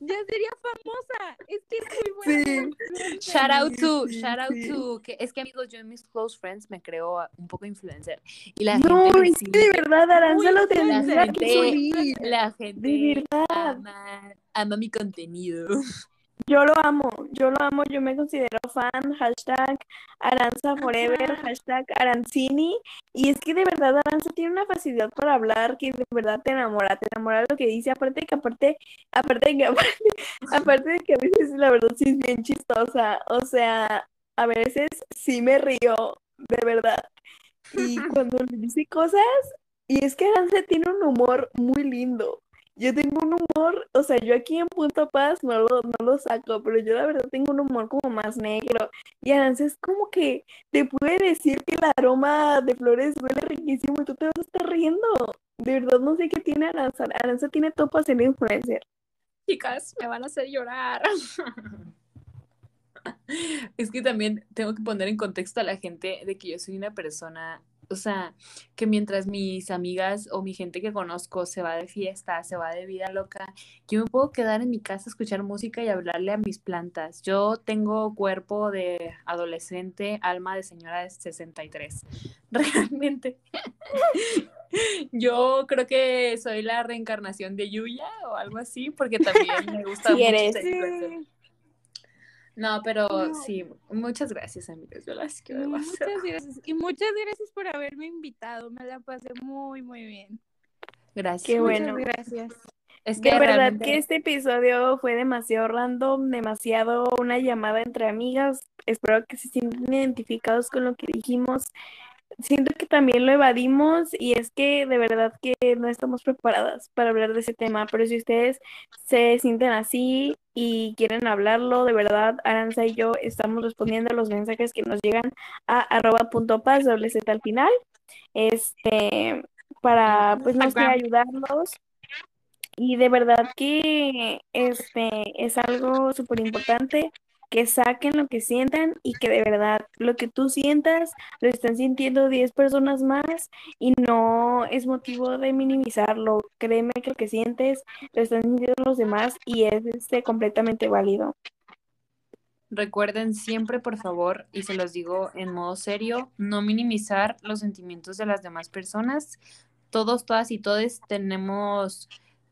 Ya sería famosa. Es que es muy buena. Sí. Shout out to, shout out to, que es que amigos, yo en mis close friends me creo un poco influencer. Y la no, gente es que de verdad, Aranza lo tendría que subir. La gente de verdad. Ama, ama mi contenido. Yo lo amo, yo lo amo, yo me considero fan, hashtag Aranza Forever, hashtag Arancini, y es que de verdad Aranza tiene una facilidad para hablar que de verdad te enamora, te enamora lo que dice, aparte de que aparte, aparte de que aparte, de que a veces la verdad sí es bien chistosa, o sea, a veces sí me río, de verdad, y cuando le dice cosas, y es que Aranza tiene un humor muy lindo, yo tengo un humor, o sea, yo aquí en Punto Paz no lo, no lo saco, pero yo la verdad tengo un humor como más negro. Y Aranza es como que te puede decir que el aroma de flores huele riquísimo y tú te vas a estar riendo. De verdad no sé qué tiene Aranza. Aranza tiene todo para ser influencer. Chicas, me van a hacer llorar. es que también tengo que poner en contexto a la gente de que yo soy una persona o sea, que mientras mis amigas o mi gente que conozco se va de fiesta, se va de vida loca, yo me puedo quedar en mi casa a escuchar música y hablarle a mis plantas. Yo tengo cuerpo de adolescente, alma de señora de 63. Realmente. Yo creo que soy la reencarnación de Yuya o algo así, porque también me gusta mucho eres. No, pero sí, muchas gracias, amigas. Yo las quiero Muchas gracias. Y muchas gracias por haberme invitado. Me la pasé muy, muy bien. Gracias. Qué bueno. gracias. Es que de verdad que este episodio fue demasiado random, demasiado una llamada entre amigas. Espero que se sientan identificados con lo que dijimos siento que también lo evadimos y es que de verdad que no estamos preparadas para hablar de ese tema, pero si ustedes se sienten así y quieren hablarlo, de verdad, Aranza y yo estamos respondiendo a los mensajes que nos llegan a arroba punto paz, doble Z al final, este, para pues no sé, ayudarlos. Y de verdad que este es algo súper importante que saquen lo que sientan y que de verdad lo que tú sientas lo están sintiendo 10 personas más y no es motivo de minimizarlo. Créeme que lo que sientes lo están sintiendo los demás y es este, completamente válido. Recuerden siempre, por favor, y se los digo en modo serio, no minimizar los sentimientos de las demás personas. Todos, todas y todes tenemos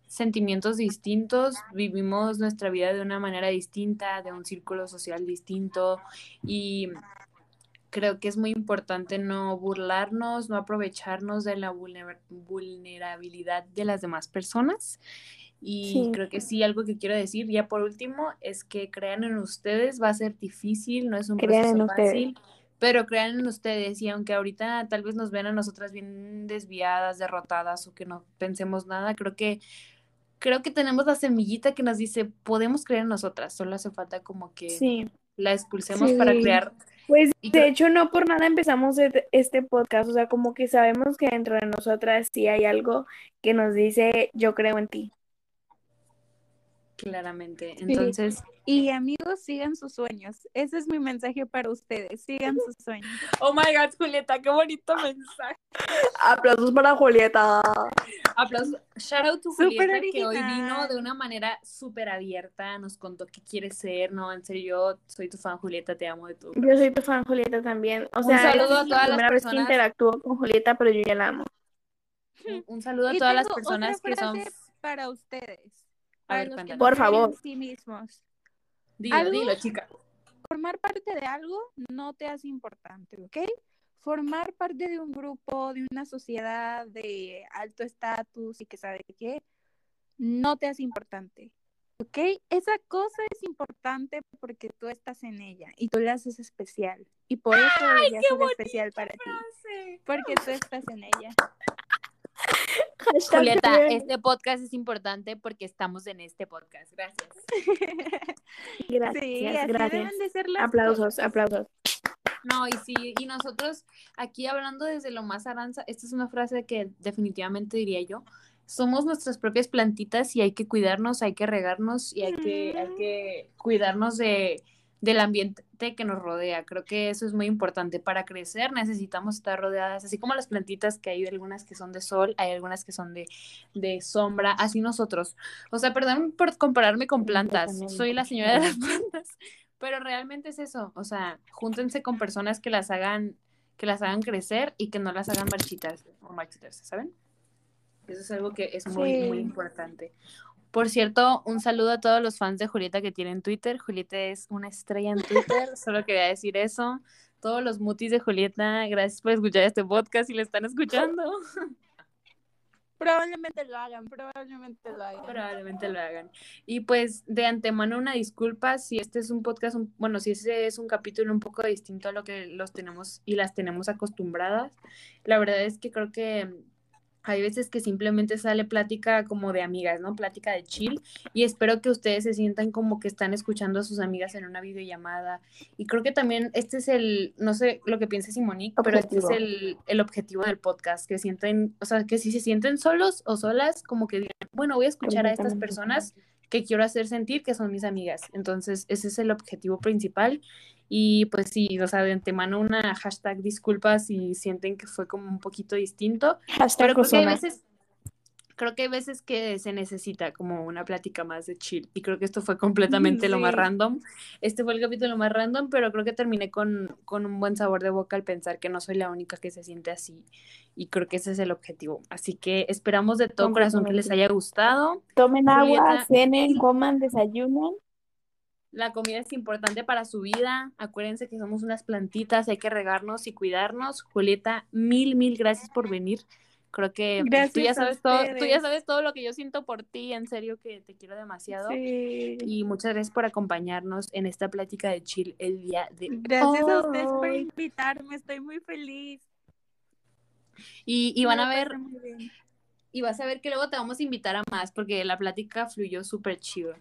sentimientos distintos, vivimos nuestra vida de una manera distinta, de un círculo social distinto y creo que es muy importante no burlarnos, no aprovecharnos de la vulnerabilidad de las demás personas. Y creo que sí, algo que quiero decir ya por último es que crean en ustedes, va a ser difícil, no es un proceso fácil, pero crean en ustedes y aunque ahorita tal vez nos ven a nosotras bien desviadas, derrotadas o que no pensemos nada, creo que creo que tenemos la semillita que nos dice, podemos creer en nosotras, solo hace falta como que la expulsemos para crear. Pues de hecho no por nada empezamos e-, este podcast, o sea, como que sabemos que dentro de nosotras sí hay algo que nos dice, yo creo en ti. Claramente. Entonces. Y amigos, sigan sus sueños. Ese es mi mensaje para ustedes. Sigan sus sueños. Oh my God, Julieta, qué bonito mensaje. Aplausos para Julieta. Aplausos. Shout out to Julieta, que hoy vino de una manera súper abierta. Nos contó qué quiere ser. No, en serio, yo soy tu fan, Julieta. Te amo de tu. Yo soy tu fan, Julieta, también. O sea, un saludo a todas las personas. que interactúo con Julieta, pero yo ya la amo. Un, saludo a todas las personas que son. Para ustedes por favor. Sí mismos. Dilo, dilo, chica. formar parte de algo no te hace importante, ¿ok? Formar parte de un grupo, de una sociedad de alto estatus y que sabe qué, no te hace importante. ¿Ok? Esa cosa es importante porque tú estás en ella y tú la haces especial. Y por eso debería ser especial para ti. Porque tú estás en ella. Julieta, este podcast es importante porque estamos en este podcast. Gracias. gracias, gracias. aplausos, aplausos. No, y sí, y nosotros aquí hablando desde lo más aranza, esta es una frase que definitivamente diría yo, somos nuestras propias plantitas y hay que cuidarnos, hay que regarnos y hay que, hay que cuidarnos de, del ambiente que nos rodea. Creo que eso es muy importante. Para crecer necesitamos estar rodeadas, así como las plantitas que hay algunas que son de sol, hay algunas que son de, de sombra, así nosotros. O sea, perdón por compararme con plantas, soy la señora de las plantas, pero realmente es eso. O sea, júntense con personas que las hagan que las hagan crecer y que no las hagan marchitas o marchitarse, ¿saben? Eso es algo que es muy, muy importante. Por cierto, un saludo a todos los fans de Julieta que tienen Twitter. Julieta es una estrella en Twitter, solo quería decir eso. Todos los mutis de Julieta, gracias por escuchar este podcast y le están escuchando. Probablemente lo hagan, probablemente lo hagan. Probablemente lo hagan. Y pues de antemano una disculpa si este es un podcast, bueno, si este es un capítulo un poco distinto a lo que los tenemos y las tenemos acostumbradas. La verdad es que creo que hay veces que simplemente sale plática como de amigas, ¿no? Plática de chill. Y espero que ustedes se sientan como que están escuchando a sus amigas en una videollamada. Y creo que también este es el, no sé lo que piense Simonique, pero este es el, el, objetivo del podcast, que sienten, o sea, que si se sienten solos o solas, como que digan, bueno, voy a escuchar a estas personas que quiero hacer sentir que son mis amigas. Entonces, ese es el objetivo principal. Y pues sí, o sea, de antemano una hashtag disculpas si sienten que fue como un poquito distinto. pero creo que hay veces, creo que hay veces que se necesita como una plática más de chill. Y creo que esto fue completamente lo más random. Este fue el capítulo más random, pero creo que terminé con, con un buen sabor de boca al pensar que no soy la única que se siente así. Y creo que ese es el objetivo. Así que esperamos de todo corazón que les haya gustado. Tomen agua, cenen, coman, desayunen la comida es importante para su vida. Acuérdense que somos unas plantitas, hay que regarnos y cuidarnos. Julieta, mil, mil gracias por venir. Creo que pues, tú ya sabes todo, tú ya sabes todo lo que yo siento por ti, en serio que te quiero demasiado. Y muchas gracias por acompañarnos en esta plática de chill el día de Gracias a ustedes por invitarme, estoy muy feliz. Y, y van a ver, y vas a ver que luego te vamos a invitar a más, porque la plática fluyó súper chido.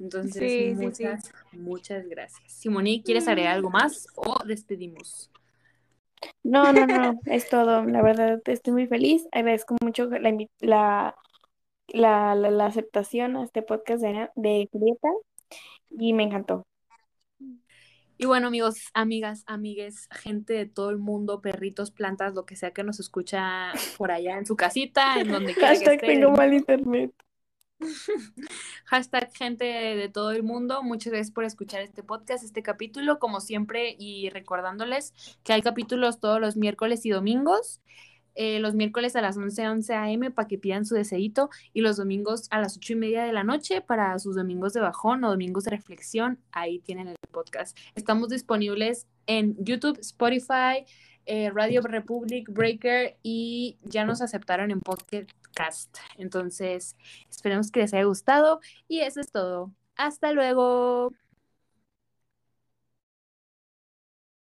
Entonces, muchas, muchas gracias. Simoni, ¿quieres agregar algo más o despedimos? No, no, no, es todo. La verdad, estoy muy feliz. Agradezco mucho la, la, la, aceptación a este podcast de, de Julieta y me encantó. Y bueno, amigos, amigas, amigues, gente de todo el mundo, perritos, plantas, lo que sea que nos escucha por allá en su casita, en donde quiera que tengo mal internet. Hashtag gente de todo el mundo, muchas gracias por escuchar este podcast, este capítulo, como siempre, y recordándoles que hay capítulos todos los miércoles y domingos. Eh, los miércoles a las 11, 11 a.m. para que pidan su deseito y los domingos a las 8 y media de la noche para sus domingos de bajón o domingos de reflexión. Ahí tienen el podcast. Estamos disponibles en YouTube, Spotify, eh, Radio Republic, Breaker y ya nos aceptaron en Entonces, esperemos que les haya gustado y eso es todo. Hasta luego.